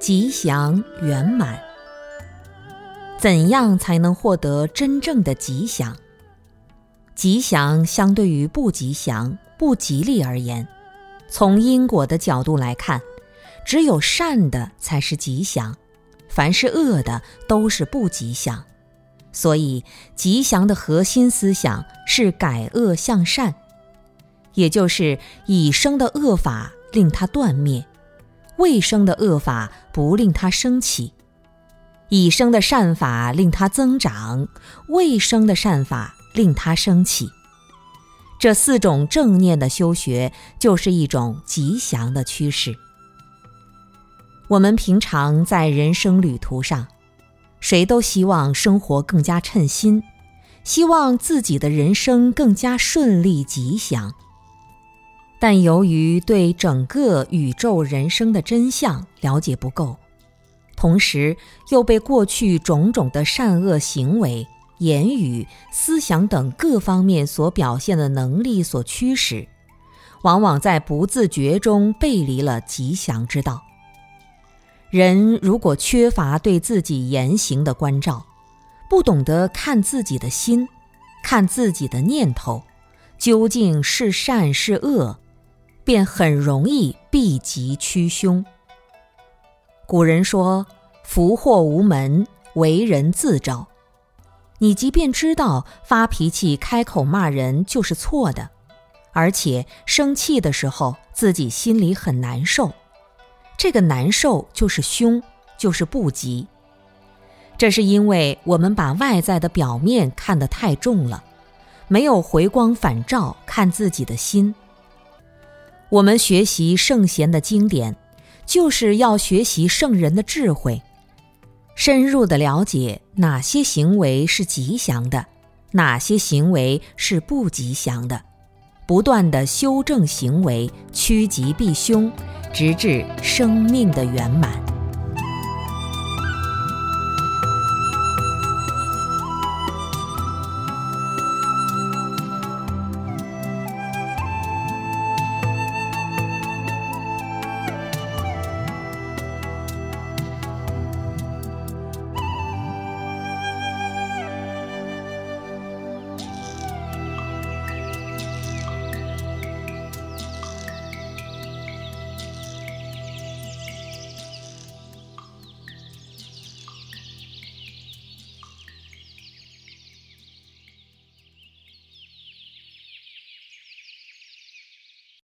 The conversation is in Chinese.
吉祥圆满。怎样才能获得真正的吉祥？吉祥相对于不吉祥、不吉利而言，从因果的角度来看，只有善的才是吉祥，凡是恶的都是不吉祥。所以，吉祥的核心思想是改恶向善，也就是以生的恶法令它断灭，未生的恶法不令他升起；已生的善法令他增长，未生的善法令他升起。这四种正念的修学，就是一种吉祥的趋势。我们平常在人生旅途上。谁都希望生活更加称心，希望自己的人生更加顺利吉祥。但由于对整个宇宙人生的真相了解不够，同时又被过去种种的善恶行为、言语、思想等各方面所表现的能力所驱使，往往在不自觉中背离了吉祥之道。人如果缺乏对自己言行的关照，不懂得看自己的心，看自己的念头，究竟是善是恶，便很容易避吉趋凶。古人说：“福祸无门，为人自招。”你即便知道发脾气、开口骂人就是错的，而且生气的时候自己心里很难受。这个难受就是凶，就是不吉。这是因为我们把外在的表面看得太重了，没有回光返照看自己的心。我们学习圣贤的经典，就是要学习圣人的智慧，深入的了解哪些行为是吉祥的，哪些行为是不吉祥的，不断的修正行为，趋吉避凶。直至生命的圆满。